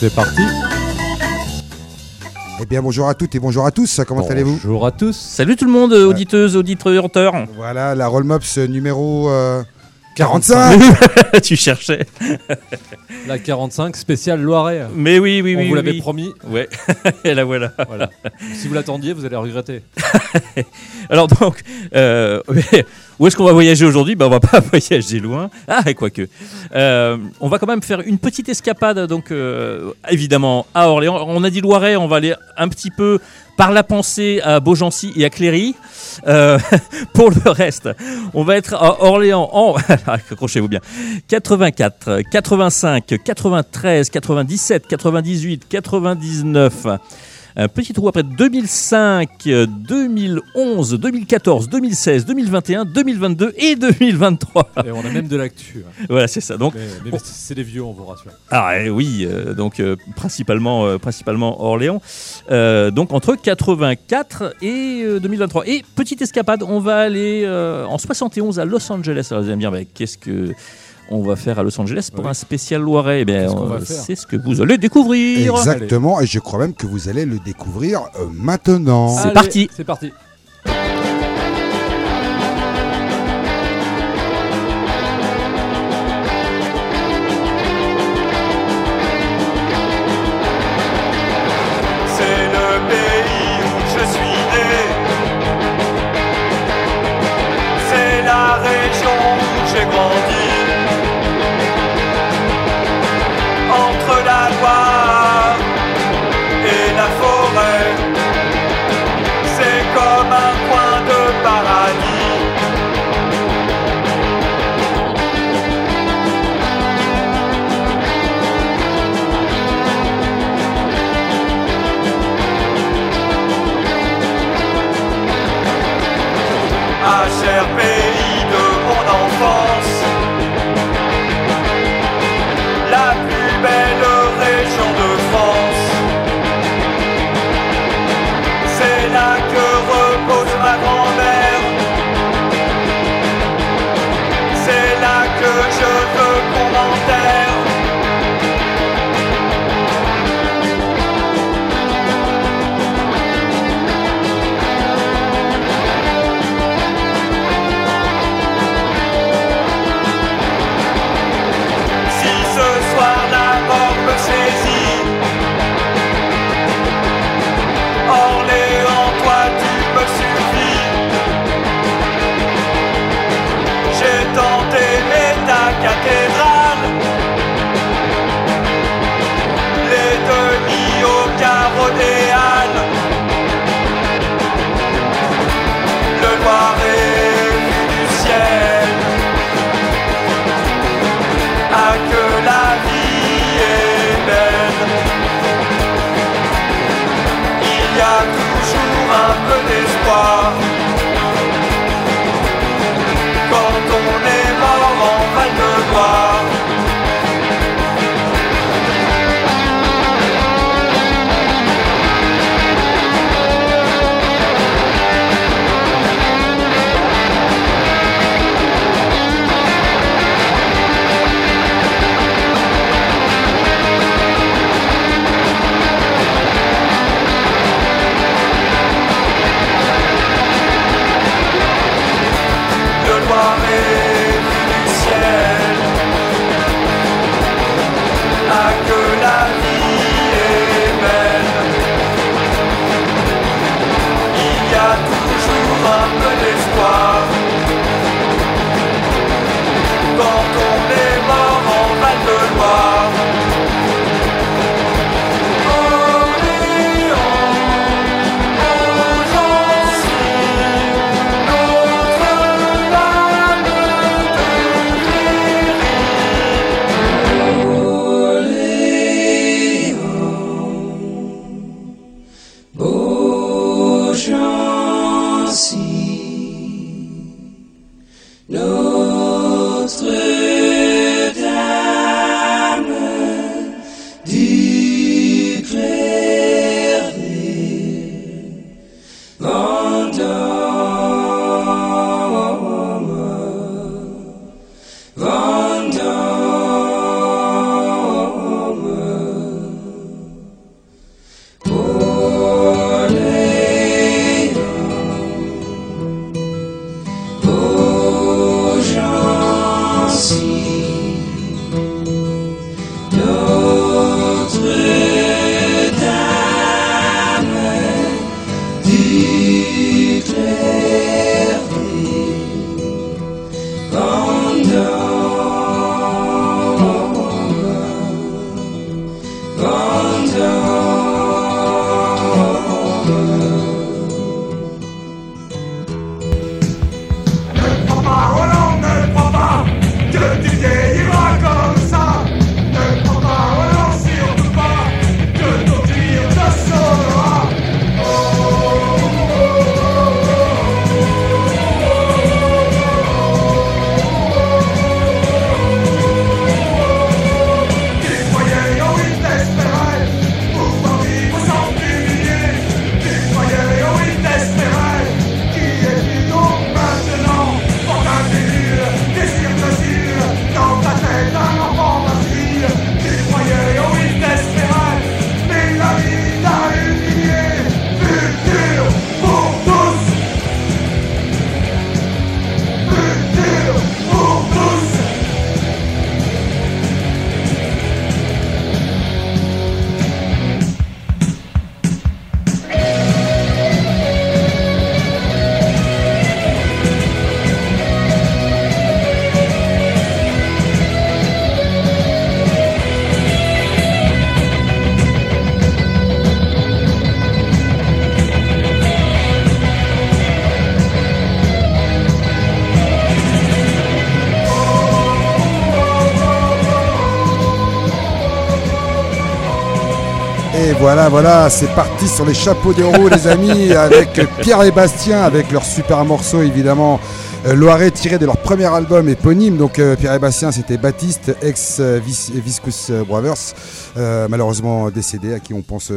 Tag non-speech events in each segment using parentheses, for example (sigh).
C'est parti. Eh bien, bonjour à toutes et bonjour à tous. Comment allez-vous Bonjour à tous. Salut tout le monde, auditeuses, auditeurs. Voilà, la Rollmops numéro euh, 45. (laughs) tu cherchais. La 45 spéciale Loiret. Mais oui, oui, On oui. vous oui, l'avait oui. promis. Ouais, (laughs) et la voilà. Voilà. si vous l'attendiez, vous allez regretter. (laughs) Alors donc, euh, où est-ce qu'on va voyager aujourd'hui? Ben, On va pas (laughs) voyager loin. Ah, quoique. Euh, on va quand même faire une petite escapade, donc euh, évidemment à Orléans. On a dit Loiret, on va aller un petit peu par la pensée à Beaugency et à Cléry. Euh, (laughs) pour le reste, on va être à Orléans en, (laughs) accrochez-vous bien, 84, 85, 93, 97, 98, 99. Un petit trou après 2005, 2011, 2014, 2016, 2021, 2022 et 2023. Et on a même de l'actu. hein. Voilà, c'est ça. Donc, Mais, mais c'est des vieux, on vous rassure. ah eh oui, euh, donc euh, principalement, euh, principalement Orléans. Donc entre 84 et euh, 2023. Et petite escapade, on va aller en 71 à Los Angeles. Alors vous allez me dire, mais qu'est-ce que on va faire à Los Angeles pour Oui. un spécial Loiret Eh c'est ce que vous allez découvrir. Exactement, et je crois même que vous allez le découvrir euh, maintenant. C'est parti. C'est parti. Voilà, voilà, c'est parti sur les chapeaux de roue, les amis, avec Pierre et Bastien, avec leur super morceau, évidemment. Euh, Loiret tiré de leur premier album éponyme. Donc euh, Pierre et Bastien, c'était Baptiste, ex Vis- Viscous euh, Brothers, malheureusement décédé, à qui on pense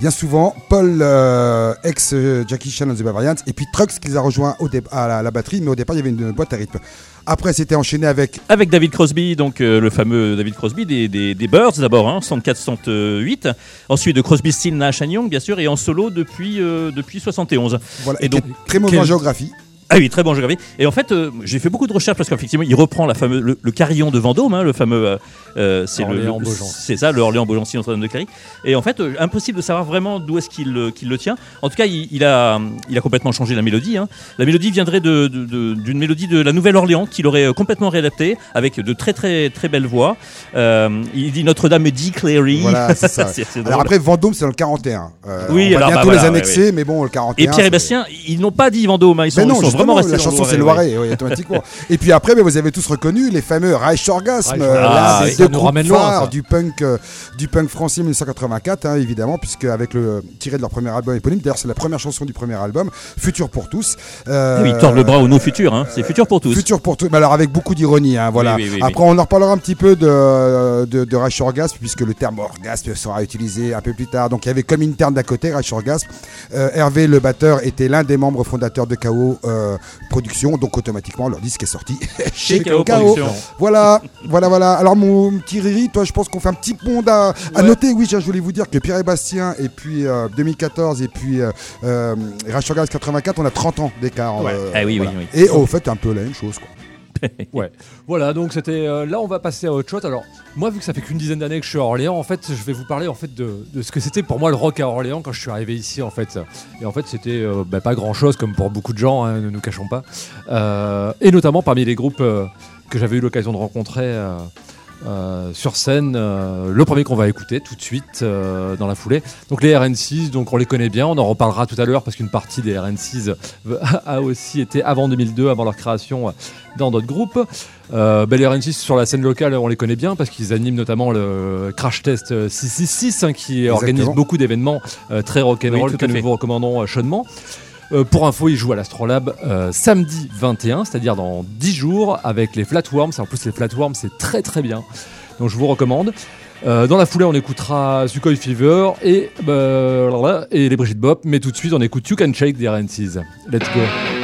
bien souvent. Paul, euh, ex euh, Jackie Chan and the Bavarians, et puis Trucks qui les a rejoints au à la, la batterie, mais au départ il y avait une boîte à rythme. Après, c'était enchaîné avec Avec David Crosby, donc euh, le fameux David Crosby des, des, des Birds d'abord, hein, 64-68. Ensuite de Crosby, Still, Nash Young, bien sûr, et en solo depuis, depuis 71. voilà, Et donc, très mauvais en quel- géographie. Ah oui, très bon géographie. Et en fait, euh, j'ai fait beaucoup de recherches parce qu'effectivement, il reprend la fameuse, le, le carillon de Vendôme, hein, le fameux. euh, euh, c'est le, Orléans le- Beaugency. c'est ça, le Orléans Beaugency Notre-Dame de Cléry. Et en fait, euh, impossible de savoir vraiment d'où est-ce qu'il euh, qu'il le tient. En tout cas, il, il a, il a complètement changé la mélodie. hein. La mélodie viendrait de- de- de- d'une mélodie de la Nouvelle-Orléans qu'il aurait euh, complètement réadaptée avec de très très très belles voix. Euh, il dit Notre-Dame dit Cléry. Voilà, c'est ça. (laughs) c'est Alors drôle. après, Vendôme, c'est dans le 41. Euh, Oui, on va alors, bah, bientôt voilà, les ouais, annexer, mais bon, le 41. Et Pierre et c'est- Bastien, ils n'ont pas dit Vendôme, hein, ils sont, Mais non, ils sont vraiment restés la dans chanson c'est Loiret, oui, automatiquement. Et puis après, mais vous avez tous reconnu les fameux Reich Orgasm, Reich euh, Ah, oui, deux groupes phares du punk, euh, du punk français 1984, hein, évidemment, puisque avec le tiré de leur premier album éponyme, d'ailleurs c'est la première chanson du premier album, Futur pour tous. Euh, Oui, ils tordent le bras au nos futurs, hein. c'est futur pour tous. Futur pour tous, mais alors avec beaucoup d'ironie, hein, voilà. Oui, oui, oui, Après, on en reparlera un petit peu de, de, de Reich Orgasm, puisque le terme orgasme sera utilisé un peu plus tard. Donc il y avait comme interne d'à côté, Reich Orgasm. Euh, Hervé, le batteur, était l'un des membres fondateurs de KO euh, Production, donc automatiquement leur disque est sorti (laughs) chez Chez KO KO. Production. Voilà, voilà, voilà. Alors mon petit Riri, toi, je pense qu'on fait un petit pont à, à noter. Oui, je voulais vous dire que Pierre et Bastien, et puis euh, 2014, et puis euh, euh, Orgasm 84, on a 30 ans d'écart. Ouais. euh, Ah oui, oui, oui. Et au fait, un peu la même chose, quoi. (laughs) Ouais. Voilà, donc c'était. euh, là, on va passer à autre chose. Alors, moi, vu que ça fait qu'une dizaine d'années que je suis à Orléans, en fait, je vais vous parler en fait de, ce que c'était pour moi le rock à Orléans quand je suis arrivé ici, en fait. Et en fait, c'était euh, bah, pas grand chose, comme pour beaucoup de gens, hein, ne nous cachons pas. Euh, et notamment parmi les groupes que j'avais eu l'occasion de rencontrer. Euh, sur scène, euh, le premier qu'on va écouter tout de suite euh, dans la foulée. Donc les RN6, donc on les connaît bien, on en reparlera tout à l'heure parce qu'une partie des RN6 (laughs) a aussi été avant 2002, avant leur création dans d'autres groupes. Ben, les RN6 sur la scène locale, on les connaît bien parce qu'ils animent notamment le Crash Test euh, 666 hein, qui organise beaucoup d'événements très rock'n'roll Oui, que nous vous recommandons chaudement. Euh, pour info, ils jouent à l'Astrolabe euh, samedi 21, c'est-à-dire dans 10 jours, avec les Flatworms. En plus, les Flatworms, c'est très très bien. Donc je vous recommande. Euh, dans la foulée, on écoutera Sukhoi Fever et, les Brigitte Bop. Mais tout de suite, on écoute You Can Shake des RN6. Let's go.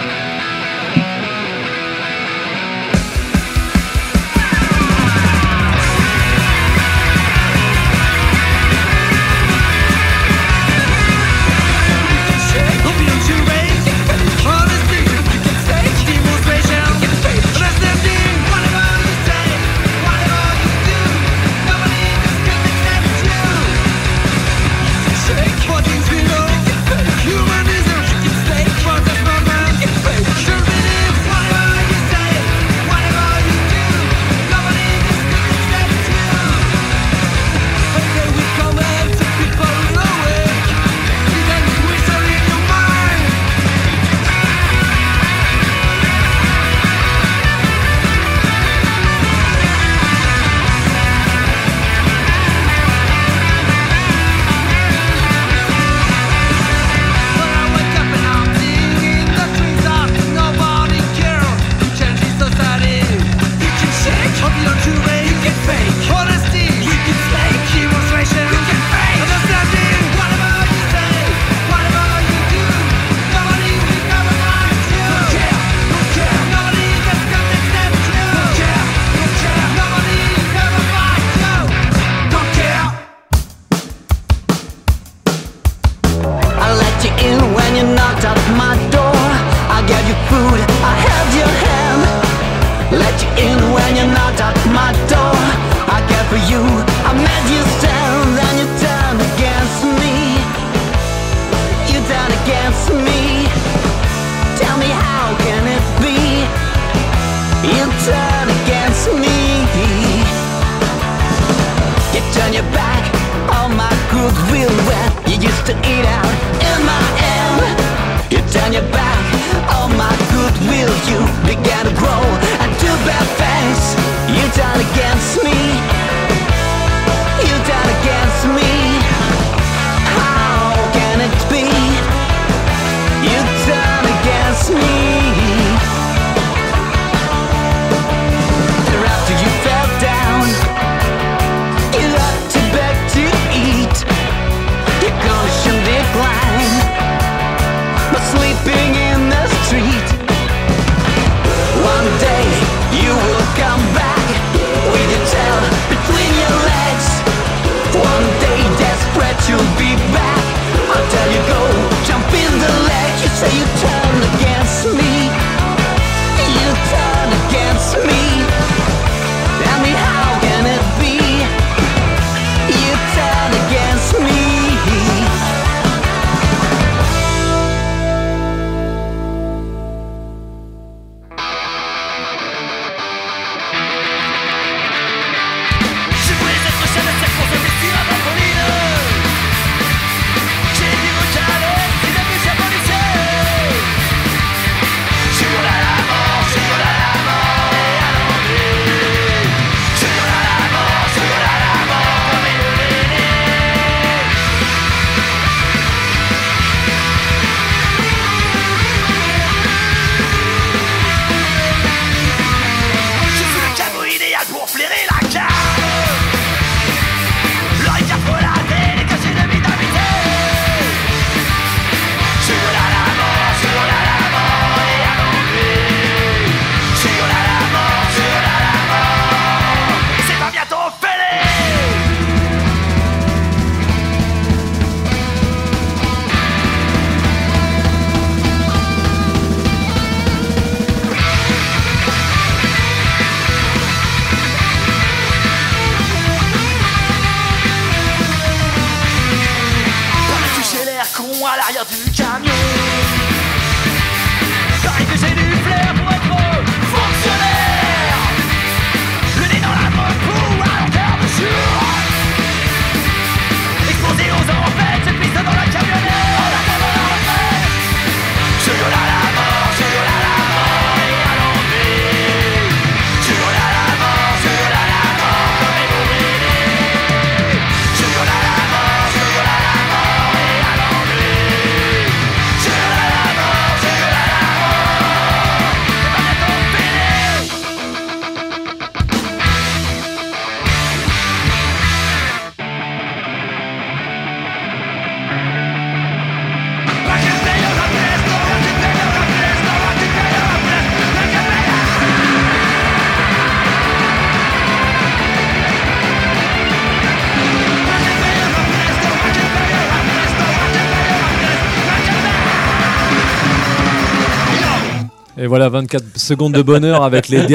24 secondes de bonheur avec les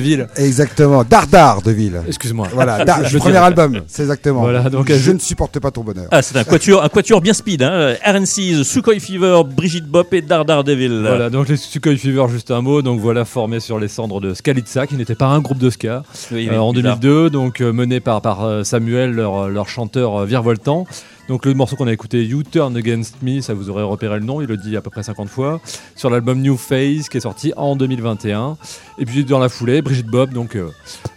villes. Exactement. Dardar de ville. Excuse-moi. Voilà, (laughs) Dar- Je- je premier dirais- album, c'est exactement. Voilà, donc, je, je- ne supporte pas ton bonheur. Ah, c'est un quatuor, un quatuor bien speed. Hein. RNC, Sukhoi Fever, Brigitte Bop et Dardar Devil. Voilà, donc les Sukhoi Fever, juste un mot. Donc voilà, formé sur les cendres de Skalitsa, qui n'était pas un groupe de ska. Oui, Euh, en bizarre. 2002, donc euh, mené par, par euh, Samuel, leur, leur chanteur euh, virevoltant. Donc le morceau qu'on a écouté, You Turn Against Me, ça vous aurait repéré le nom, il le dit à peu près 50 fois, sur l'album New Phase qui est sorti en 2021. Et puis dans la foulée, Brigitte Bob, donc euh,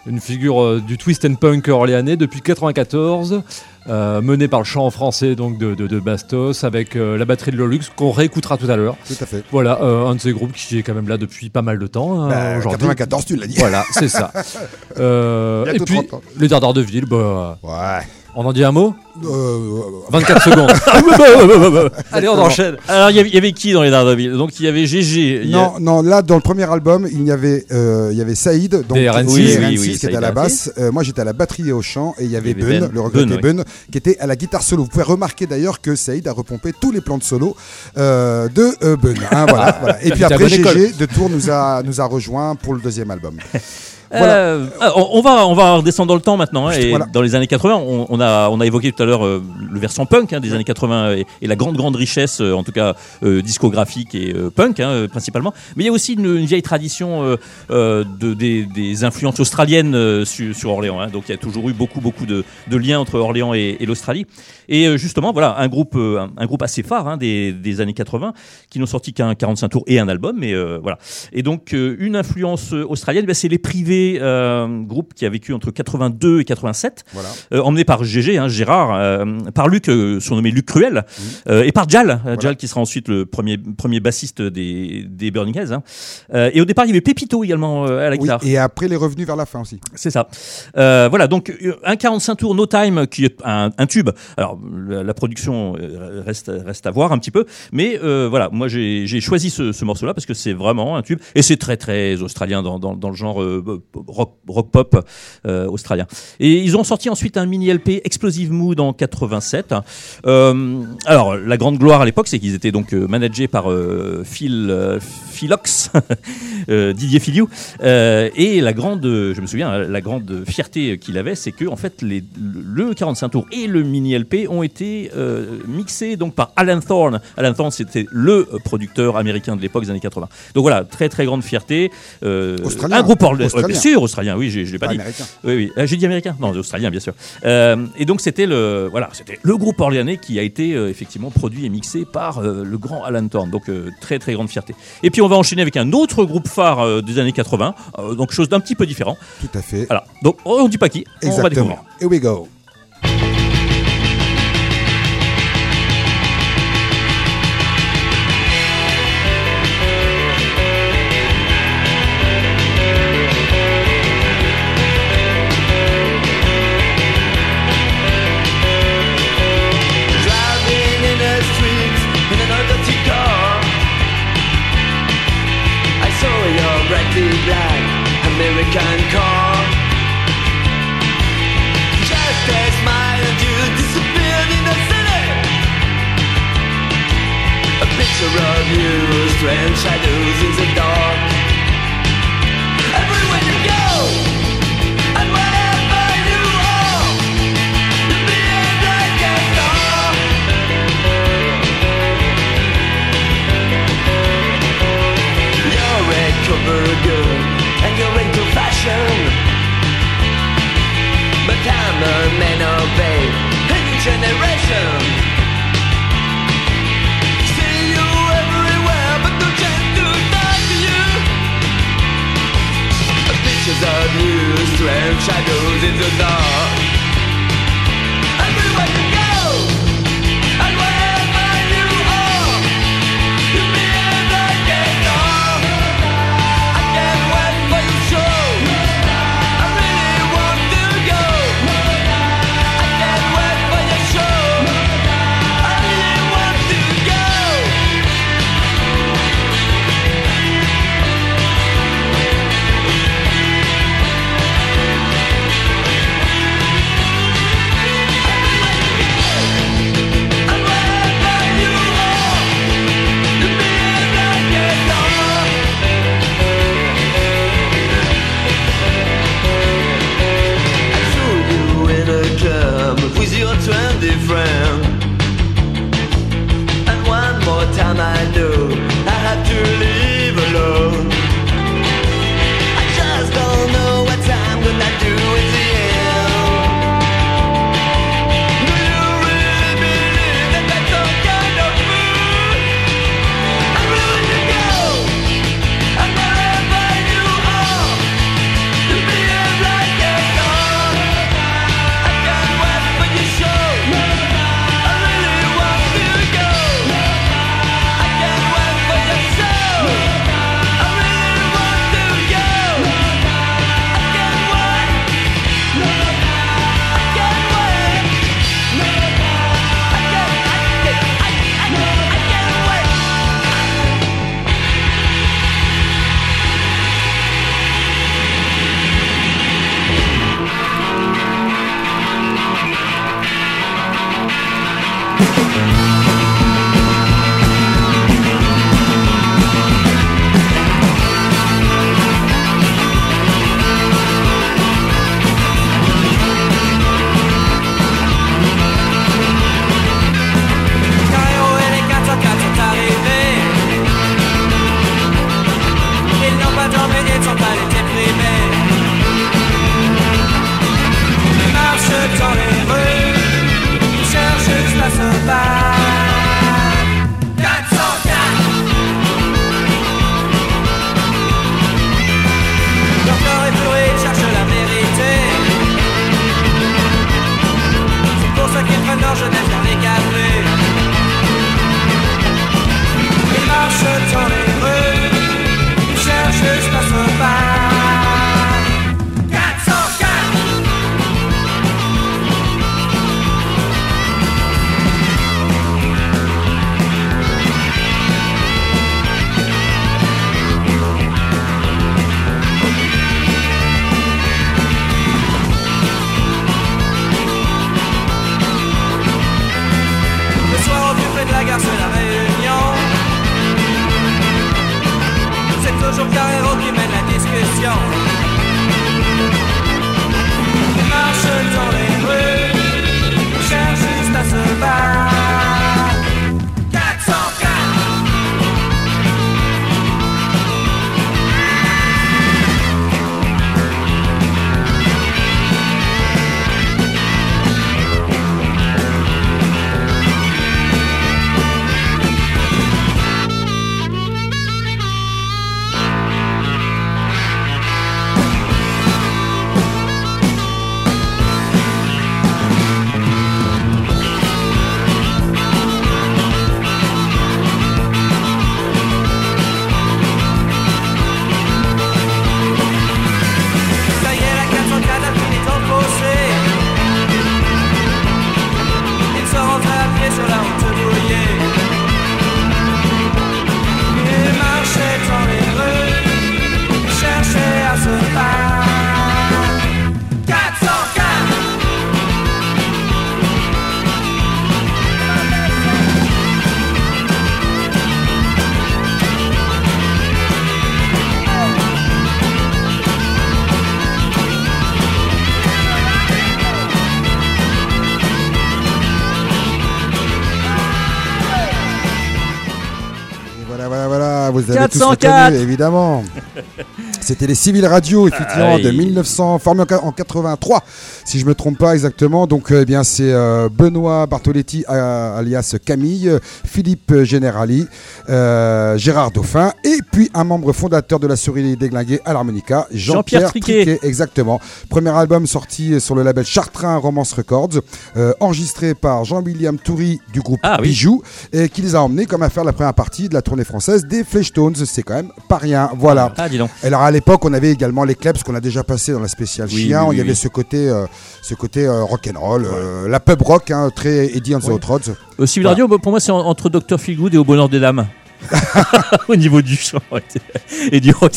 une figure euh, du twist and punk orléanais depuis 94. euh, menée par le chant français donc de, de- de Bastos avec la batterie de Lolux qu'on réécoutera tout à l'heure. Tout à fait. Voilà, un de ces groupes qui est quand même là depuis pas mal de temps hein, Bah, aujourd'hui. 94, tu l'as dit. Voilà, c'est ça. (laughs) Et puis, 30 ans. les Dardars de Ville, bah, Ouais. On en dit un mot Euh, 24 (laughs) secondes. Allez, on enchaîne. Alors, il y avait- qui dans les Daredevil Donc, il y avait GG. a- Non, non, là dans le premier album, il y avait, euh, il y avait Saïd, donc Des RN6, oui, oui, RN6, oui, qui était à la RN6. basse. Euh, moi j'étais à la batterie et au chant, et il y avait Il y avait Ben, Ben. le regretté Ben, Ben, qui était à la guitare solo. Vous pouvez remarquer d'ailleurs que Saïd a repompé tous les plans de solo euh, de euh, Ben. hein, voilà, (laughs) voilà. Et puis était à après. GG de Tour nous a, nous a rejoint pour le deuxième album. (laughs) Euh, ah, on, on va, on va redescendre dans le temps maintenant. hein, et voilà. Dans les années 80, on, on a, on a évoqué tout à l'heure euh, le versant punk hein, des années 80 et, et la grande, grande richesse, euh, en tout cas euh, discographique et euh, punk hein, principalement. Mais il y a aussi une, une vieille tradition euh, euh, de, des, des influences australiennes euh, su- sur Orléans. hein. Donc il y a toujours eu beaucoup, beaucoup de, de liens entre Orléans et, et l'Australie. Et euh, justement, voilà, un groupe, euh, un, un groupe assez phare hein, des, des années 80 qui n'ont sorti qu'un 45 tours et un album. Mais euh, voilà. Et donc, euh, une influence australienne, ben, c'est les privés euh, groupe qui a vécu entre 82 et 87, Voilà. euh, emmené par GG, hein, Gérard, euh, par Luc, surnommé Luc Cruel, euh, et par Jal, Jal qui sera ensuite le premier, premier bassiste des, des Burning Heads. hein. Et au départ, il y avait Pépito également à la Oui, guitare. et après, il est revenu vers la fin aussi. C'est ça. Voilà, donc un 45 tours No Time qui est un, un tube. Alors la, la production reste reste à voir un petit peu, mais euh, voilà, moi j'ai j'ai choisi ce, ce morceau-là parce que c'est vraiment un tube et c'est très très australien dans, dans, dans le genre euh, rock, rock pop euh, australien. Et ils ont sorti ensuite un mini LP Explosive Mood en 87. Euh, alors la grande gloire à l'époque, c'est qu'ils étaient donc euh, managés par euh, Phil Philox, (laughs) euh, Didier Filiou, euh, et la grande, je me souviens, la grande fierté qu'il avait, c'est que en fait les, le 45 tours et le mini LP ont été euh, mixés donc par Alan Thorne. Alan Thorne, c'était le producteur américain de l'époque des années 80. Donc voilà, très très grande fierté. Euh. Un groupe Australien. Bien sûr, australien. Oui, j'ai- je l'ai pas Pas dit. américain. Oui, oui. Euh, J'ai dit américain Non, australien, bien sûr. Euh, et donc, c'était le, voilà, c'était le groupe orléanais qui a été euh, effectivement produit et mixé par euh, le grand Alan Thorne. Donc, euh, très, très grande fierté. Et puis, on va enchaîner avec un autre groupe phare euh, des années 80. euh, donc, chose d'un petit peu différent. Tout à fait. Voilà. Donc, on ne dit pas qui. On va découvrir. Exactement. Here we go. strands shadows strange shadows in the dark. 104. Tous les tenus, évidemment. C'était les Civil Radio, effectivement, Aïe. de 1900, formés en, en 83, si je me trompe pas exactement. Donc, euh, eh bien, c'est euh, Benoît Bartoletti, euh, alias Camille, Philippe Generali, euh, Gérard Dauphin, et puis un membre fondateur de la souris déglinguée à l'harmonica, Jean-Pierre Jean-Pierre Triquet. Triquet. Exactement. Premier album sorti sur le label Chartrain Romance Records, enregistré par Jean-William Toury du groupe Ah oui. Et qui les a emmenés comme à faire la première partie de la tournée française des Fleshtones. C'est quand même pas rien. Voilà. Ah, dis donc. Alors l'époque, on avait également les Klebs qu'on a déjà passé dans la spéciale Oui, chien. oui, il y avait oui. ce côté, euh, ce côté euh, rock'n'roll, euh, la pub rock, hein, très Eddie and the Hot Rods. Civil Voilà. Radio, pour moi, c'est en- entre Dr. Feelgood et Au Bonheur des Dames. (laughs) (laughs) Au niveau du chant et du rock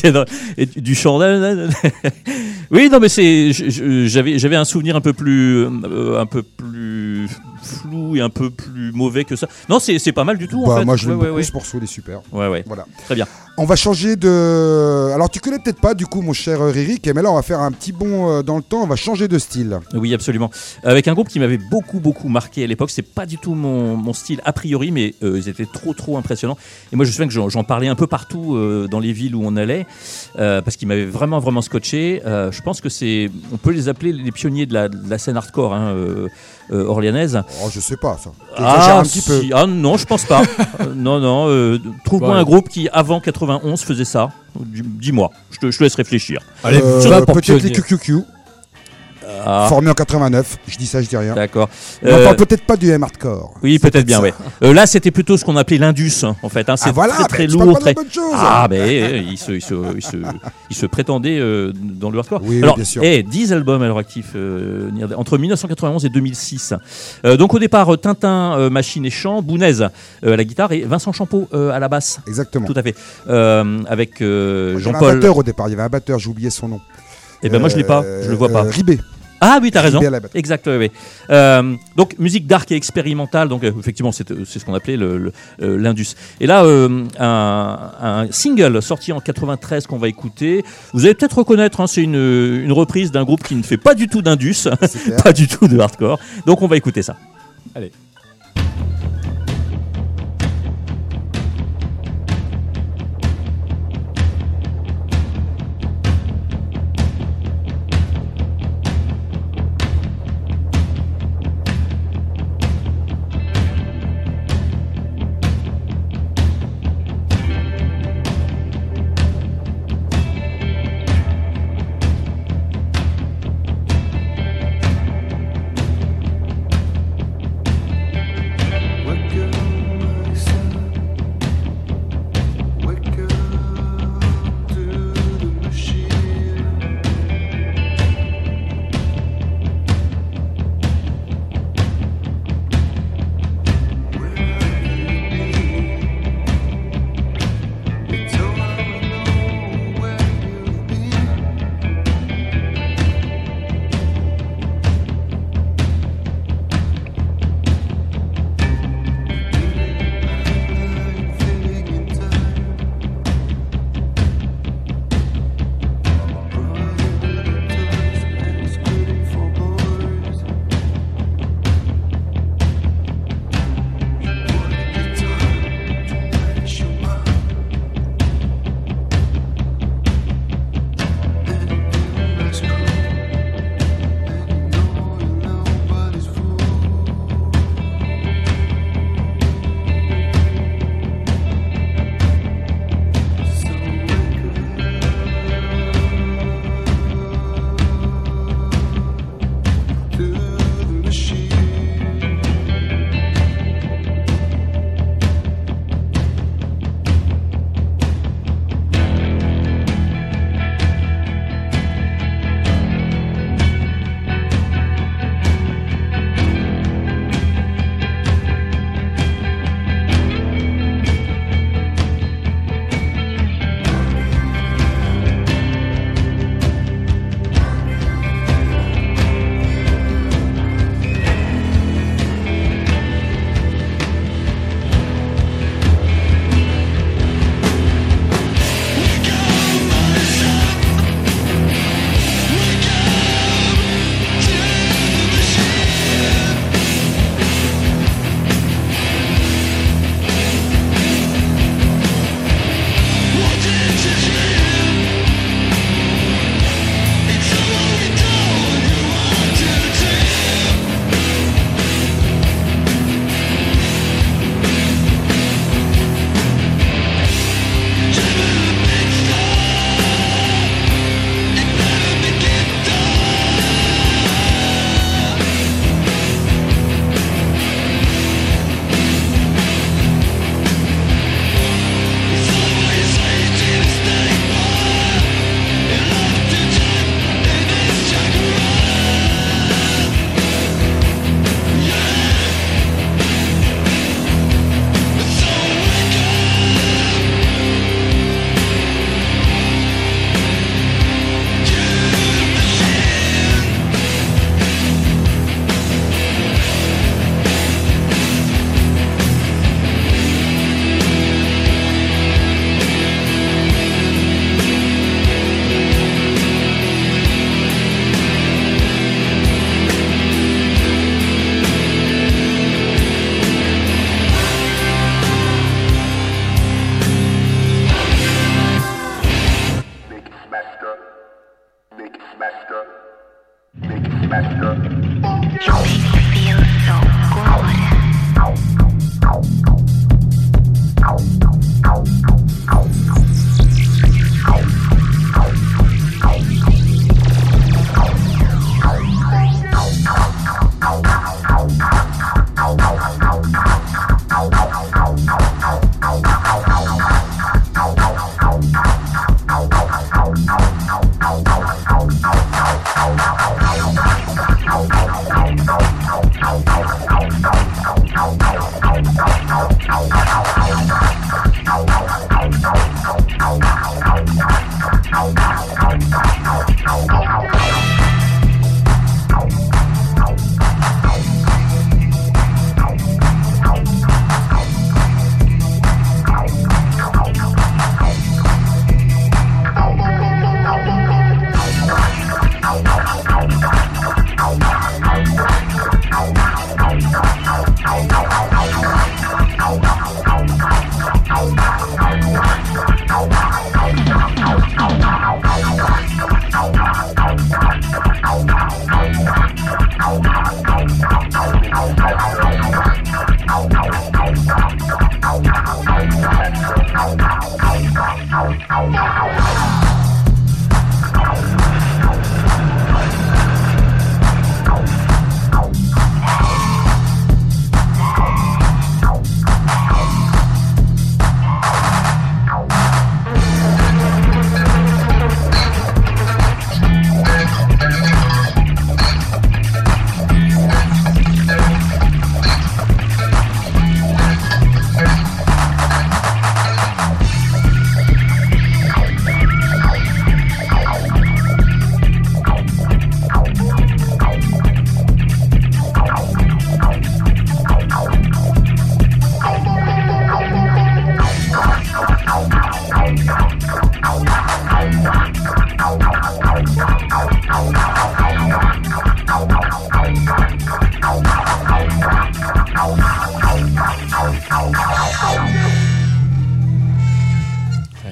et du chant. (laughs) oui, non, mais c'est, j'avais, j'avais un souvenir un peu plus, euh, un peu plus flou et un peu plus mauvais que ça. Non, c'est, c'est pas mal du tout en Bah, fait. moi, je ouais, ouais, ouais. Ce il est super. Ouais, ouais. Voilà. Très bien. On va changer de. Alors, tu connais peut-être pas, du coup, mon cher euh, Riri, mais là, on va faire un petit bond euh, dans le temps. On va changer de style. Oui, absolument. Avec un groupe qui m'avait beaucoup, beaucoup marqué à l'époque. C'est pas du tout mon, mon style a priori, mais euh, ils étaient trop, trop impressionnants. Et moi, je me souviens que j'en, parlais un peu partout euh, dans les villes où on allait, euh, parce qu'ils m'avaient vraiment, vraiment scotché. Euh, je pense que c'est, on peut les appeler les pionniers de la, de la scène hardcore hein, euh, euh, orléanaise. Oh, je sais pas, ça. T'exagères un petit peu. ah non, je pense pas. Euh, (laughs) non, non. euh, trouve-moi Ouais. un groupe qui, avant 91, faisait ça. Dis-moi. Je te, je te laisse réfléchir. Allez, Euh, tu vas pour peut-être les. QQQ, Ah, formés en 89. Je dis ça, je dis rien. d'accord. Euh, parle peut-être pas du M hardcore. Oui, peut-être bien, ouais. Euh, là, c'était plutôt ce qu'on appelait l'Indus, hein, en fait. Hein. C'est Ah voilà, très, très tu parles lourd. Très... bonne chose. Ah, ben, euh, il, se, il, se, il, se, il se prétendait euh, dans le hardcore. Oui, oui, Alors, bien sûr. eh, 10 albums à leur actif entre 1991 et 2006. Euh, donc, au départ, euh, Tintin, machine et chant, Bounez à la guitare et Vincent Champeau à la basse. Exactement. Tout à fait. Avec euh, Il y avait un Jean-Paul. batteur au départ. Il y avait un batteur, j'ai oublié son nom. Eh ben, moi, je l'ai pas. Je le vois pas. Ribé. Ah oui, t'as raison. Exact, oui, oui. Euh, donc musique dark et expérimentale, donc euh, effectivement c'est euh, c'est ce qu'on appelait le- le, l'Indus. Et là, un, un single sorti en 93 qu'on va écouter. Vous allez peut-être reconnaître, hein, c'est une, une reprise d'un groupe qui ne fait pas du tout d'Indus, (laughs) pas du tout de hardcore. Donc on va écouter ça. Allez.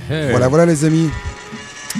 Voilà, voilà les amis.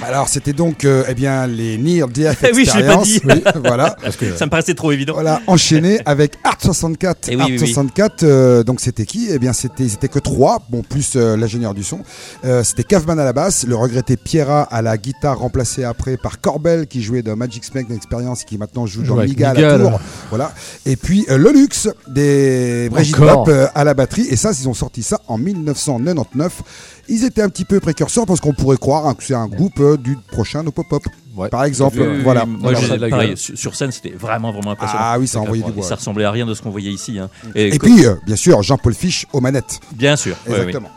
Alors c'était donc euh, eh bien les Near DF (laughs) Eh oui, je l'ai pas Experience. dit. Oui, (laughs) voilà. Ça me paraissait trop évident. Voilà, enchaîné (laughs) avec Art 64. Eh oui, Art oui, oui. 64, euh, donc c'était qui? Eh bien, c'était, ils étaient que trois, bon, plus euh, l'ingénieur du son. Euh, c'était Caveman à la basse, le regretté Piera à la guitare, remplacé après par Corbel, qui jouait dans Magic Smack d'Expérience, qui maintenant joue dans avec Miga à la tour. là. Voilà. Et puis euh, le luxe des Brigitte euh, à la batterie. Et ça, ils ont sorti ça en 1999. Ils étaient un petit peu précurseurs parce qu'on pourrait croire hein, que c'est un groupe euh, du prochain No Pop Pop. Ouais. Par exemple, Oui, oui, oui, voilà. Moi, la pareil, sur, scène, c'était vraiment, vraiment impressionnant. Ah oui, ça envoyait du Et bois. ça ressemblait à rien de ce qu'on voyait ici. hein. Et puis, euh, bien sûr, Jean-Paul Fiche aux manettes. bien sûr. Exactement.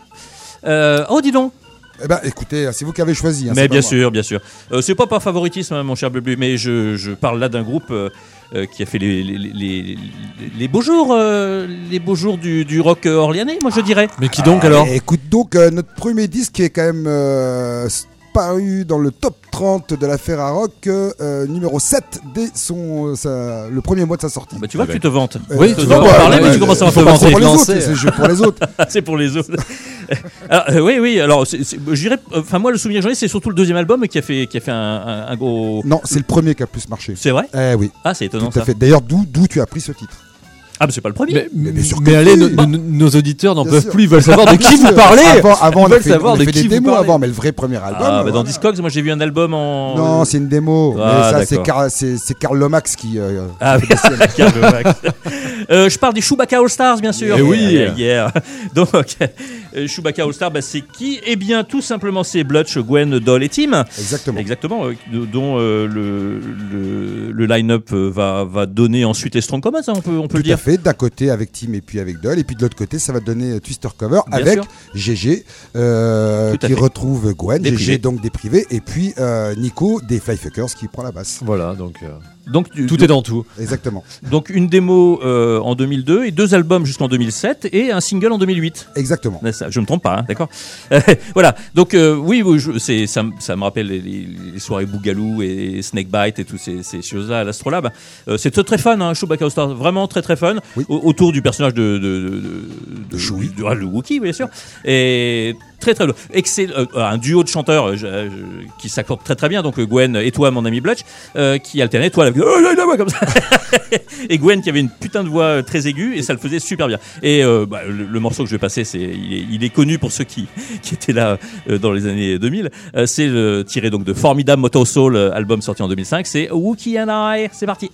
Euh, oh, dis donc. Eh ben, écoutez, c'est vous qui avez choisi. hein, mais bien sûr, bien sûr. C'est pas par favoritisme, hein, mon cher Bleu, mais je, je parle là d'un groupe euh, euh, qui a fait les, les, les- les- les beaux jours, euh, les beaux jours du, du rock euh, orléanais, moi je dirais. Mais qui donc alors Et écoute donc, euh, notre premier disque qui est quand même euh, paru dans le top 30 de la Ferrarock, euh, euh, numéro 7 dès son, euh, sa- le premier mois de sa sortie. Bah, tu vois que ben. tu te vantes. Euh, oui, tu tu dois vois, en parler, ouais, mais tu commences à pas vanter. pour les lancer. autres, c'est pour les autres. (laughs) c'est pour les autres. alors, euh, oui, oui. Alors, dirais. Enfin, moi, le souvenir que j'en ai, c'est surtout le deuxième album qui a fait, qui a fait un, un- un gros. Non, c'est le premier qui a plus marché. C'est vrai? Eh oui, Ah, c'est étonnant tout à ça. fait. D'ailleurs, d'où tu as pris ce titre? Ah, mais c'est pas le premier. Mais, Mais mais allez, no- no- nos auditeurs n'en peuvent sûr. plus, ils veulent savoir de qui vous parlez Avant, avant Ils on a veulent fait, savoir on a de fait qui des démos avant, mais le vrai premier album. Ah, bah, euh, dans Discogs, moi j'ai vu un album en. Non, c'est une démo. Ah, mais ça, c'est d'accord. Karl, c'est, Karl Lomax qui. euh, Ah, oui, Carl Max. Euh, je parle des Chewbacca All Stars, bien sûr. Eh oui. Yeah, yeah. (laughs) Donc, euh, Chewbacca All Stars, bah, c'est qui? Eh bien, tout simplement, c'est Blutch, Gwen, Doll et Tim. exactement. Exactement, euh, de- dont euh, le, le, le line-up euh, va, va donner ensuite les Strong Commons, hein, on peut, on peut le dire. fait, d'un côté avec Tim et puis avec Doll, et puis de l'autre côté, ça va donner euh, Twister Cover Bien avec sûr. GG euh, qui fait. retrouve Gwen, Des GG privés. donc des privés, et puis euh, Nico des Flyfuckers qui prend la basse. Voilà, donc Donc, tout est dans tout. Exactement, donc une démo euh, en 2002 et deux albums jusqu'en 2007 et un single en 2008. exactement. Ouais, ça, je me trompe pas, hein, d'accord (laughs) Voilà, donc euh, oui, je- c'est, ça, me- ça me rappelle les, soirées Bougalou et Snakebite et toutes ces, ces choses-là à l'Astrolabe. Euh, c'est très très fun, hein, Chewbacca All Star, vraiment très très fun, Oui. Autour du personnage de, de, de, De Chewie. de- ah, le Wookiee, bien sûr. Et Très très lourd. Excell- euh, un duo de chanteurs euh, euh, qui s'accordent très très bien. Donc euh, Gwen et toi, mon ami Blutch, euh, qui alternaient. Toi, la oh, comme ça. (laughs) et Gwen qui avait une putain de voix euh, très aiguë et ça le faisait super bien. Et euh, bah, le, morceau que je vais passer, c'est il est, connu pour ceux qui, (laughs) qui étaient là euh, dans les années 2000. Euh, c'est tiré donc de Formidable Moto Soul, euh, album sorti en 2005. C'est Wookie and I. C'est parti.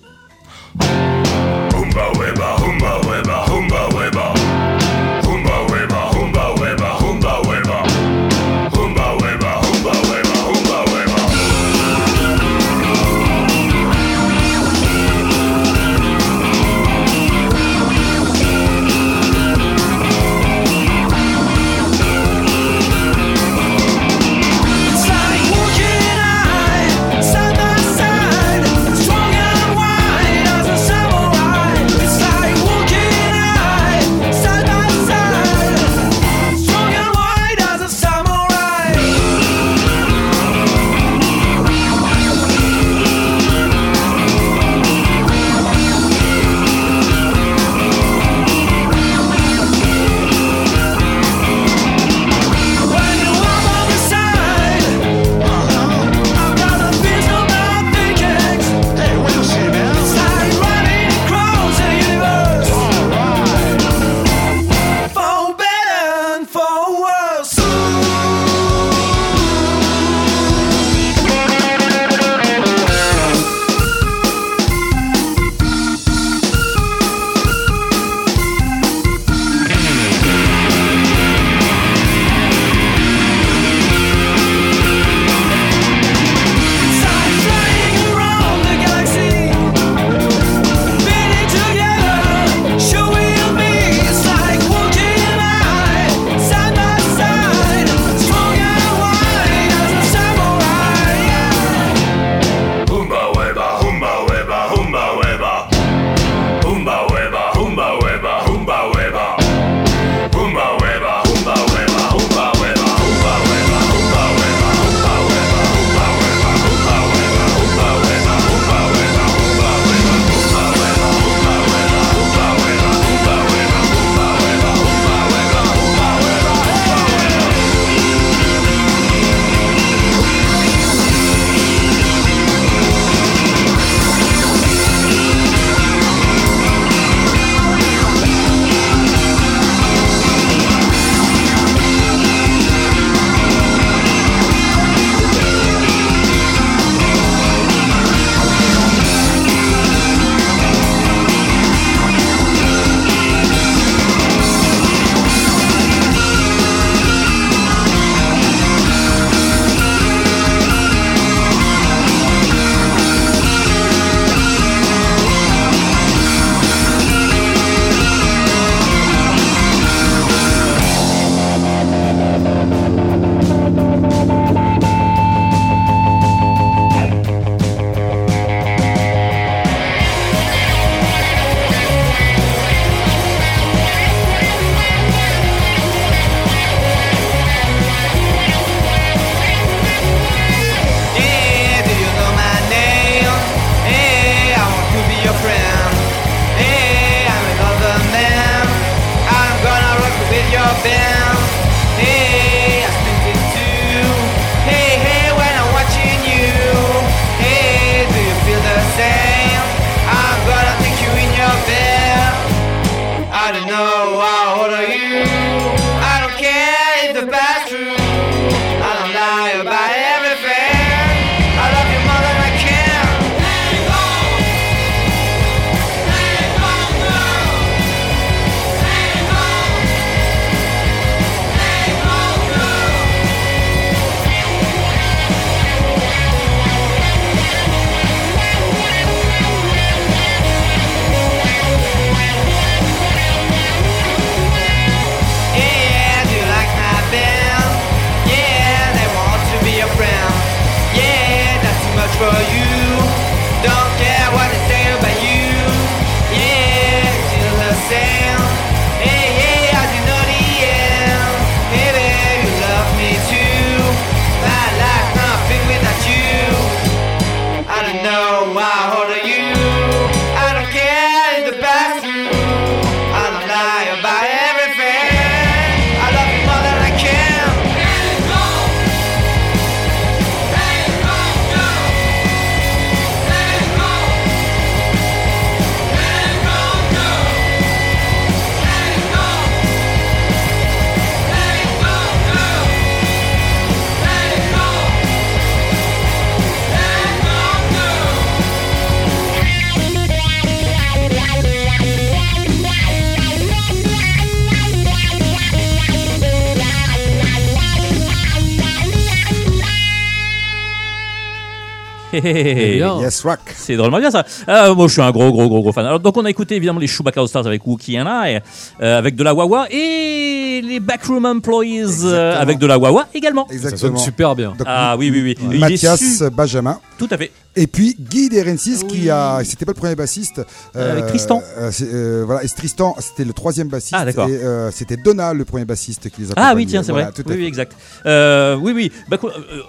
Yes, rock. C'est drôlement bien ça. Euh, moi, je suis un gros, gros, gros, gros fan. Alors, donc, on a écouté évidemment les Chewbacca All Stars avec Wookie and I, euh, avec de la Wawa, et les Backroom Employees euh, Exactement. avec de la Wawa également. Ça sonne Exactement. super bien. Donc, Ah oui, oui, oui. Est Mathias su- Benjamin. Tout à fait. Et puis Guy Derensis Oui. qui a, c'était pas le premier bassiste. Avec Tristan. euh, c'est, euh, voilà, et Tristan, c'était le troisième bassiste. Ah, d'accord. Et euh, c'était Donna, le premier bassiste qui les a Ah oui, tiens, c'est Voilà, vrai. tout Oui, oui, exact. Euh, oui, oui. Bah, quoi, euh,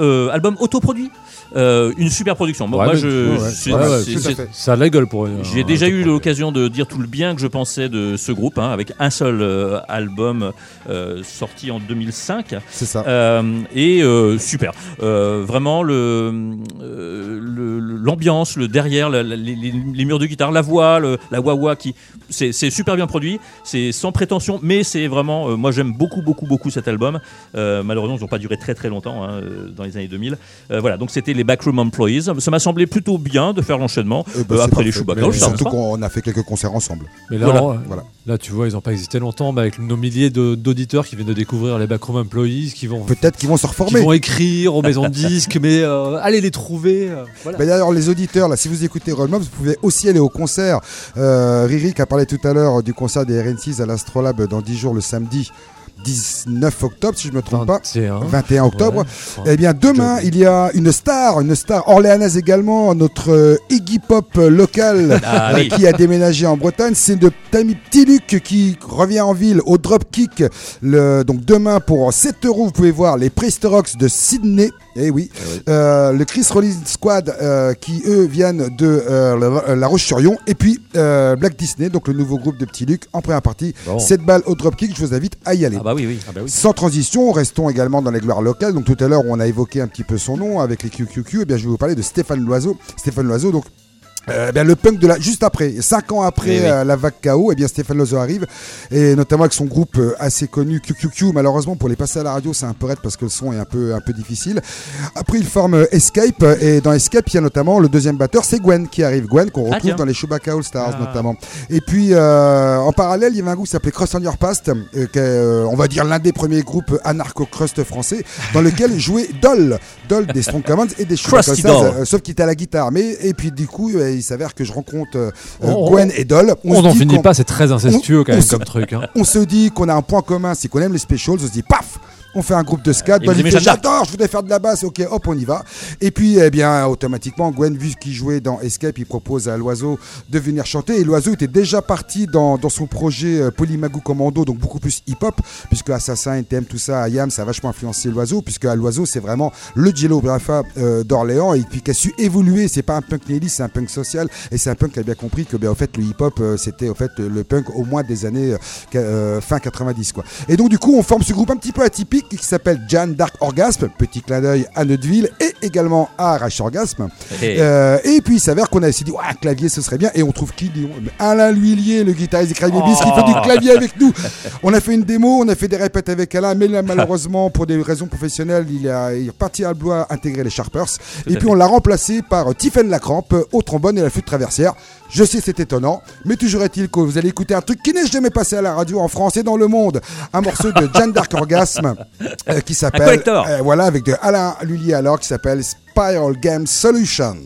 euh, album autoproduit. Euh, une super production. Bon, Ouais, moi, je, ouais, c'est- Ouais, ouais, c'est- tout à c'est- fait. Ça a de la gueule pour eux. J'ai déjà eu l'occasion de dire tout le bien que je pensais de ce groupe, hein, avec un seul euh, album euh, sorti en 2005. C'est ça. Euh, et euh, super. Euh, vraiment, le, le- le- l'ambiance, le derrière, la- la- les, les- les murs de guitare, la voix, le- la wah qui. C'est super bien produit, c'est sans prétention, mais c'est vraiment. euh, moi, j'aime beaucoup, beaucoup, beaucoup cet album. Euh, malheureusement, ils n'ont pas duré très, très longtemps, hein, euh, dans les années 2000. Euh, voilà, donc c'était les Backroom Employees. Ça m'a semblé plutôt bien de faire l'enchaînement Euh, bah, euh, après les parfait. Chewbacca. All Stars, Surtout qu'on a fait quelques concerts ensemble. Mais là, Voilà. on- Voilà. Là, tu vois, ils n'ont pas existé longtemps, mais avec nos milliers d'auditeurs qui viennent de découvrir les Backroom Employees, qui vont, Peut-être qu'ils vont se qui reformer. vont écrire aux maisons de (laughs) disques, mais euh, allez les trouver. euh, voilà. Bah, D'ailleurs, les auditeurs, là, si vous écoutez Roll Mob, vous pouvez aussi aller au concert. Euh, Riri qui a parlé tout à l'heure du concert des RN6 à l'Astrolabe dans 10 jours le samedi 19 octobre, si je me trompe pas. 21. 21 octobre. Ouais. Eh bien, demain, il y a une star, une star orléanaise également, notre euh, Iggy Pop local Ah, euh, qui a déménagé en Bretagne. C'est de Petit Luc qui revient en ville au Dropkick. Le, donc demain, pour 7 euros, vous pouvez voir les Prestorox de Sydney. Eh oui. Euh, le Chris Rollins Squad euh, qui, eux, viennent de euh, la, Roche-sur-Yon. Et puis Black Disney, donc le nouveau groupe de Petit Luc en première partie. Bon. 7 balles au Dropkick. Je vous invite à y aller. Ah bah oui, oui. Sans transition, restons également dans les gloires locales. Donc tout à l'heure, on a évoqué un petit peu son nom avec les QQQ. Eh bien, je vais vous parler de Stéphane Loiseau. Stéphane Loiseau, donc. Euh, eh bien, le punk de la juste après, cinq ans après Oui, oui. euh, la vague KO, eh bien Stéphane Loiseau arrive et notamment avec son groupe euh, assez connu QQQ. Malheureusement pour les passer à la radio, c'est un peu raide parce que le son est un peu un peu difficile. Après, il forme euh, Escape et dans Escape, il y a notamment le deuxième batteur, c'est Gwen qui arrive. Gwen qu'on Ah, retrouve dans les Chewbacca All Stars Ah. notamment. Et puis euh, en parallèle, il y avait un groupe qui s'appelait Cross on Your Past, qui est, euh, on va dire l'un des premiers groupes anarcho-crust français, dans lequel jouait Doll, Doll des Strong Commands et des Chewbacca All Stars, sauf qu'il était à la guitare. Mais et puis du coup, il s'avère que je rencontre euh, On- Gwen et Doll. On n'en finit pas, c'est très incestueux quand même comme truc. hein. on se dit qu'on a un point commun, c'est qu'on aime les specials. On se dit, paf, on fait un groupe de ska. J'adore, je voudrais faire de la basse. Ok, hop, on y va. Et puis, eh bien, automatiquement, Gwen, vu qu'il jouait dans Escape, il propose à l'oiseau de venir chanter. Et l'oiseau était déjà parti dans, dans son projet euh, Polymagou Commando, donc beaucoup plus hip-hop, puisque Assassin, NTM, tout ça, IAM, ça a vachement influencé l'oiseau, puisque à l'oiseau, c'est vraiment le Jello Brafa euh, d'Orléans, et puis qui a su évoluer. C'est pas un punk nihiliste, c'est un punk social, et c'est un punk qui a bien compris que, ben, au fait, le hip-hop, euh, c'était au fait le punk au moins des années euh, fin 90, quoi. Et donc, du coup, on forme ce groupe un petit peu atypique qui s'appelle Jan Dark Orgasme, petit clin d'œil à Neudeville, et également à Rush Orgasme. Et- Euh, et puis il s'avère qu'on a essayé ouais, un clavier ce serait bien. Et on trouve qui Alain L'Huillier le guitariste des Crazy Babies qui fait du clavier avec nous. On a fait une démo on a fait des répètes avec Alain mais là, malheureusement pour des raisons professionnelles il, a, il est parti à Blois intégrer les Sharpers. Et puis on l'a remplacé par Tiffen Lacrampe au trombone et la flûte traversière je sais c'est étonnant mais toujours est-il que vous allez écouter un truc qui n'est jamais passé à la radio en France et dans le monde. Un morceau de Jeanne d'Arc (laughs) Orgasme euh, qui s'appelle euh, voilà avec de Alain Lullier alors qui s'appelle Spiral Game Solution.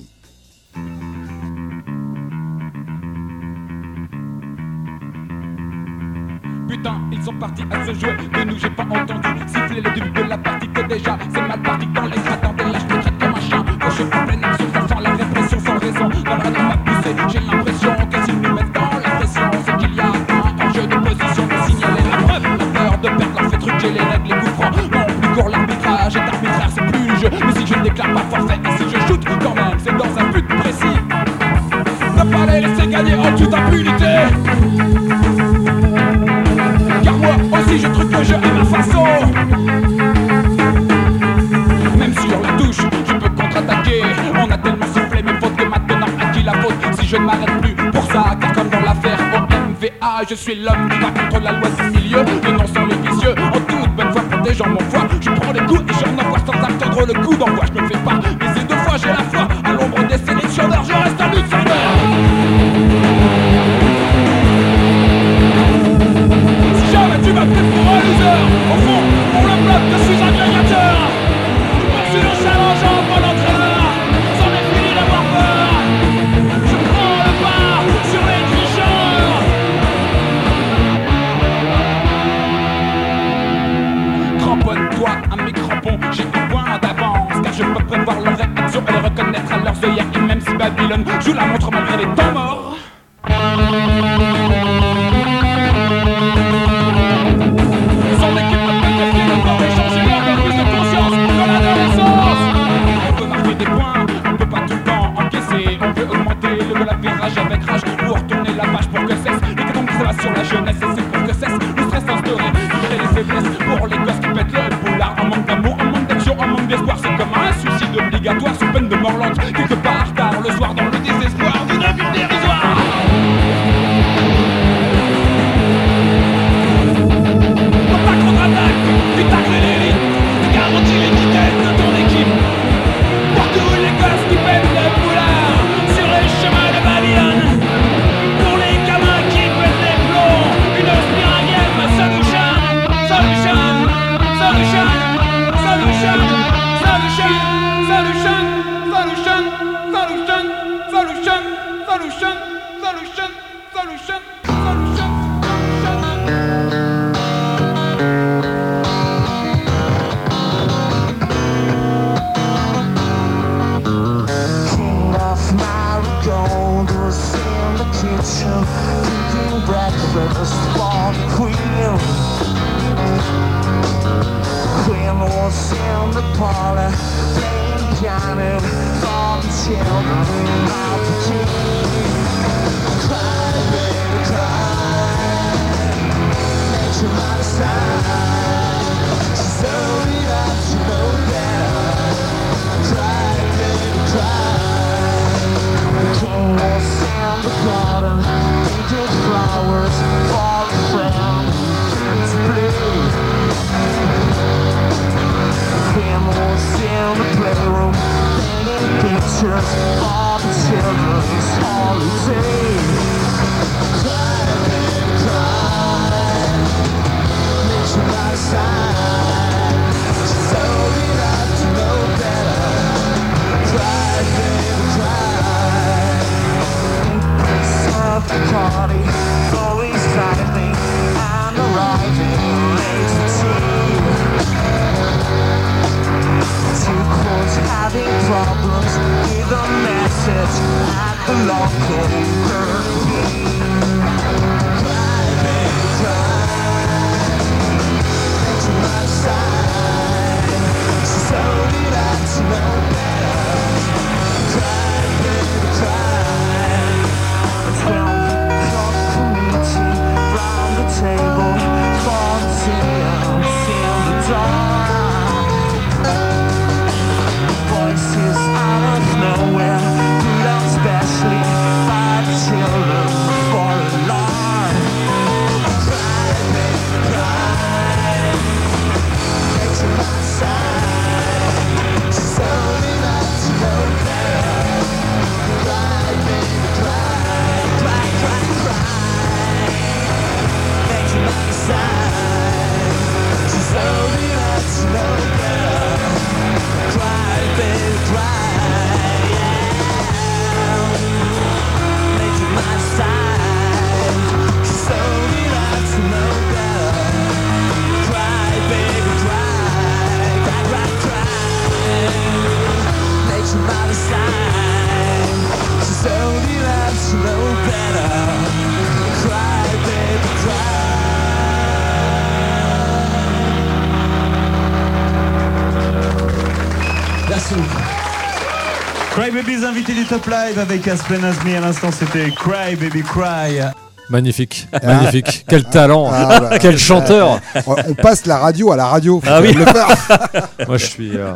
Putain, ils sont partis à se jouer De nous j'ai pas entendu siffler le début de la partie Que déjà c'est mal parti dans les matins Dès là je te traite comme un chien Quand je suis en pleine action sent la répression sans raison Dans la J'ai l'impression que s'ils nous mettent dans la pression C'est qu'il y a un enjeu de position De signaler la preuve. La peur de perdre leur fait truquer les règles Les coups francs. Non plus court l'arbitrage est arbitraire C'est plus le jeu. Mais si je ne déclare pas forfait Et si je shoot quand même C'est dans un but précis. Ne pas les laisser gagner en toute impunité je ne m'arrête plus pour ça Car comme dans l'affaire OMVA Je suis l'homme qui va contre la loi du milieu. Sont les vicieux En toute bonne foi gens mon foi Je prends les coups et j'en envoie sans attendre le coup d'envoi. Je me fais pas baiser deux fois j'ai la foi. À l'ombre des sélectionneurs je reste un lutte Si jamais tu m'appelles pour un loser Au fond, pour le bloc, je suis un Je la montre malgré les temps, sortie du Top Live avec Aspen Azmi. À l'instant, c'était Cry Baby Cry. Magnifique, ah. magnifique. Quel talent, ah, quel chanteur. On passe la radio à la radio. Ah oui. (laughs) Moi je suis. Euh,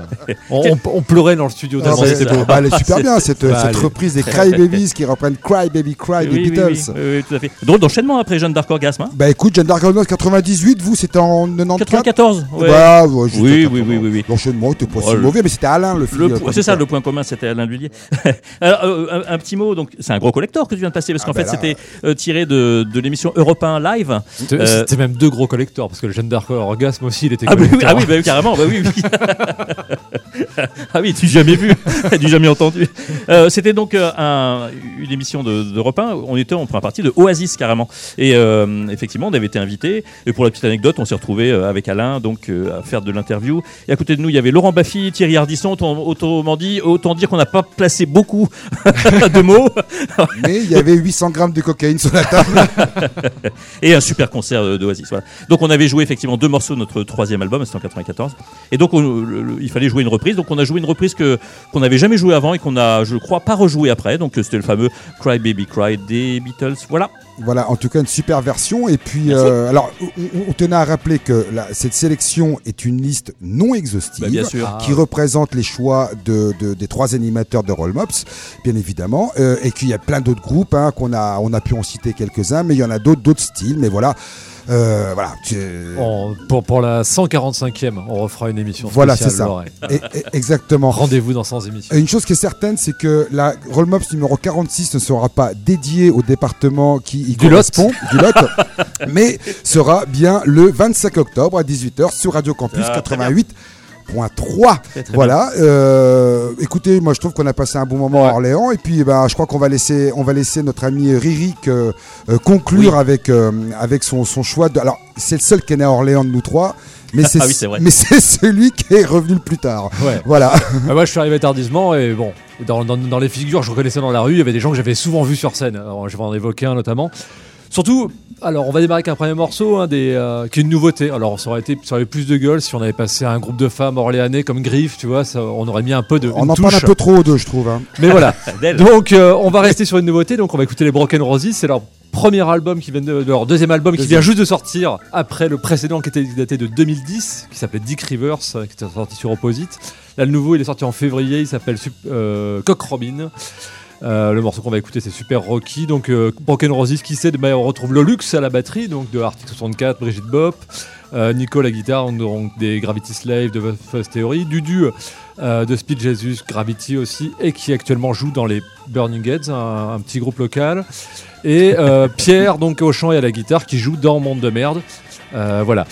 on, pleurait dans le studio. Ah, c'était bah, beau. Bah, elle est ah, super bien cette, reprise des Cry Babies qui reprennent Cry Baby Cry oui, Beatles. Oui, oui, tout à fait. Drôle d'enchaînement après Jeanne d'Arc Orgasme. Hein bah écoute, Jeanne d'Arc Orgasme 98, vous c'était en 94 94. Ouais. Bah, ouais, oui, oui, oui, oui, L'enchaînement était pas oh, si mauvais, mais c'était Alain le film. C'est ça, le point commun, c'était Alain Lullier. (laughs) Euh, un, petit mot, donc c'est un gros collector que tu viens de passer parce qu'en ben fait c'était euh, tiré de de, l'émission Europe 1 Live. C'était euh, même deux gros collecteurs, parce que le Gender Orgasme aussi, il était ah. Bah oui, ah oui, bah, carrément, bah oui, oui. (laughs) Ah oui, du jamais vu, (laughs) du jamais entendu. Euh, C'était donc euh, un- une émission de, de repas. On était en première partie de Oasis carrément. Et euh, effectivement, on avait été invité. Et pour la petite anecdote, on s'est retrouvé avec Alain donc à faire de l'interview. Et à côté de nous, il y avait Laurent Baffy, Thierry Ardisson. Autrement dit, autant dire qu'on n'a pas placé beaucoup (laughs) de mots. Mais il y avait 800 grammes de cocaïne sur la table. (laughs) et un super concert d'Oasis. Voilà. Donc on avait joué effectivement deux morceaux de notre troisième album, c'était en 94. Et donc on- le- le- il fallait jouer une reprise. Donc on a joué une reprise que qu'on n'avait jamais joué avant et qu'on a, je crois, pas rejoué après. Donc euh, c'était le fameux Cry Baby Cry des Beatles. Voilà. Voilà, en tout cas une super version. Et puis, euh, alors, on, on tenait à rappeler que la- cette sélection est une liste non exhaustive. Bah, bien sûr. Qui représente les choix de, de- des trois animateurs de Rollmops, bien évidemment. Euh, et qu'il y a plein d'autres groupes, hein, qu'on a, on a pu en citer quelques-uns, mais il y en a d'autres, d'autres styles. Mais voilà. Euh, voilà. tu- On- pour, pour la 145e, on refera une émission Voilà, c'est ça. Et- et- exactement. Rendez-vous dans 100 émissions. Une chose qui est certaine, c'est que la Rollmops numéro 46 ne sera pas dédiée au département qui y Du Lot. correspond, du Lot, (laughs) mais sera bien le 25 octobre à 18h sur Radio Campus Ah, très bien. 88.3. Très, très Voilà. euh, écoutez, moi je trouve qu'on a passé un bon moment à Orléans et puis ben, je crois qu'on va laisser, on va laisser notre ami Ririk euh, euh, conclure avec euh, avec son, son choix. De, alors c'est le seul qui est né à Orléans de nous trois. Mais (laughs) c'est Ah oui, c'est vrai. mais c'est celui qui est revenu le plus tard. Ouais. Voilà. Bah, (laughs) moi, je suis arrivé tardivement et bon, dans, dans- dans les figures, je reconnaissais dans la rue, il y avait des gens que j'avais souvent vus sur scène. Alors, je vais en évoquer un notamment. Surtout, alors, on va démarrer avec un premier morceau hein, des, euh, qui est une nouveauté. Alors, ça aurait, été, ça aurait plus de gueule si on avait passé un groupe de femmes orléanais comme Griff, tu vois, ça- on aurait mis un peu de. On en parle un touche. peu trop d'eux, je trouve. hein. Mais voilà. (laughs) Donc, euh, on va rester sur une nouveauté. Donc, on va écouter les Broken Roses. C'est leur premier album qui vient de, leur deuxième album qui vient juste de sortir après le précédent qui était daté de 2010, qui s'appelait Dick Rivers, euh, qui était sorti sur Opposite. Là, le nouveau, il est sorti en février. Il s'appelle euh, Cock Robin. Euh, le morceau qu'on va écouter, c'est super rocky. Donc, euh, Broken Roses, qui sait, on retrouve Lolux à la batterie, donc de Arctic 64, Brigitte Bop, euh, Nico à la guitare, donc des Gravity Slave, de Fuzz Theory, Dudu euh, de Speed Jesus, Gravity aussi, et qui actuellement joue dans les Burning Heads, un, un petit groupe local. Et euh, Pierre, donc au chant et à la guitare, qui joue dans Monde de merde. Euh, voilà.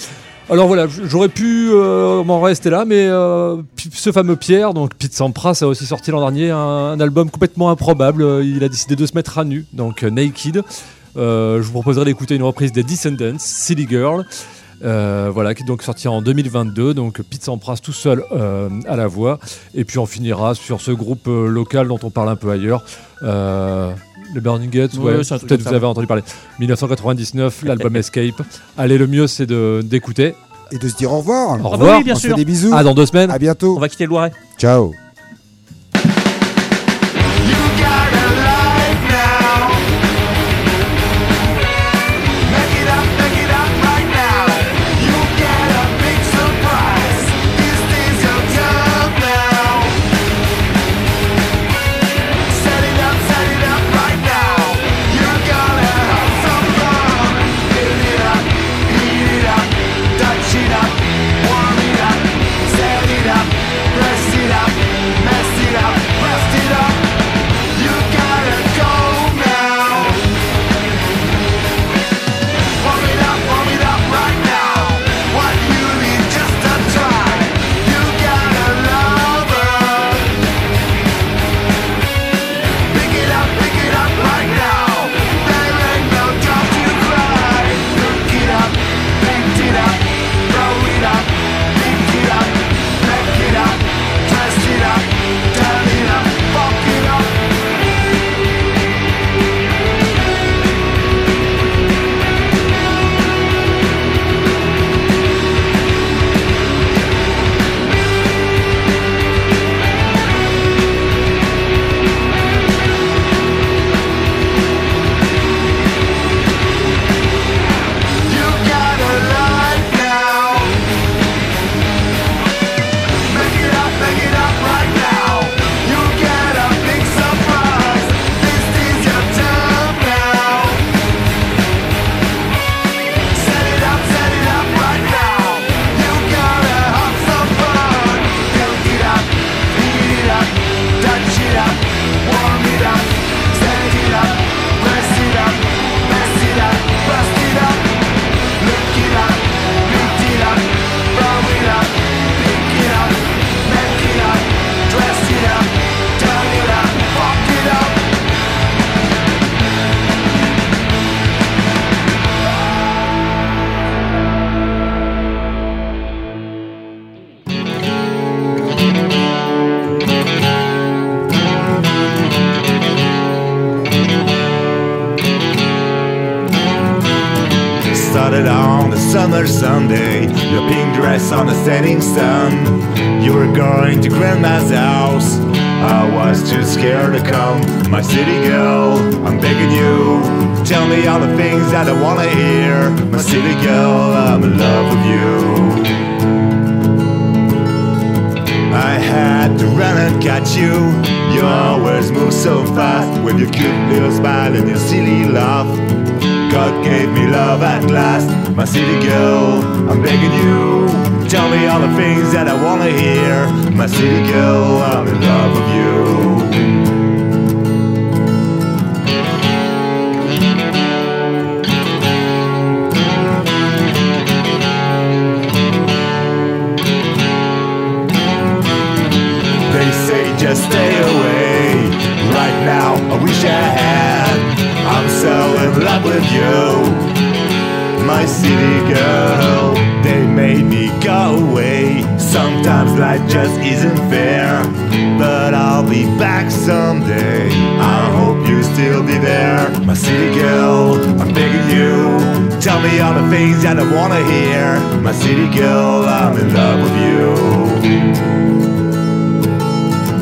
Alors voilà, j'aurais pu euh, m'en rester là, mais euh, ce fameux Pierre, donc Pete Sampras, a aussi sorti l'an dernier un, album complètement improbable. Euh, Il a décidé de se mettre à nu, donc Naked. Je vous proposerai d'écouter une reprise des Descendants, Silly Girl. Voilà, qui est donc sorti en 2022. Donc Pete Sampras tout seul à la voix. Et puis on finira sur ce groupe local dont on parle un peu ailleurs. Le Burning Gates, Ouais, ouais, peut-être vous avez entendu parler. 1999, (laughs) l'album Escape. Allez, le mieux c'est de- d'écouter. Et de se dire au revoir. Au Ah bah revoir. oui, bien On se fait sûr. des bisous. À dans deux semaines. À bientôt. On va quitter le Loiret. Ciao. Love with you, my city girl. They made me go away. Sometimes life just isn't fair. But I'll be back someday. I hope you still be there, my city girl. I'm begging you. Tell me all the things that I wanna hear. My city girl, I'm in love with you.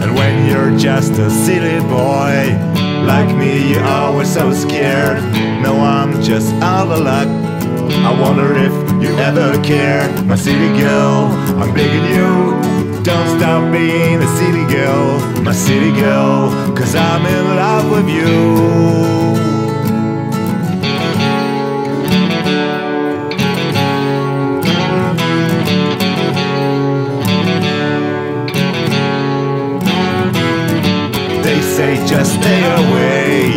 And when you're just a silly boy, like me, you're always so scared. No, I'm just out of luck. I wonder if you ever care, my city girl. I'm begging you, don't stop being a city girl, my city girl, cause I'm in love with you. Just stay away.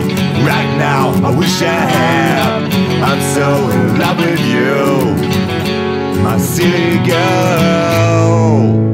Right now, I wish I had. I'm so in love with you, my silly girl.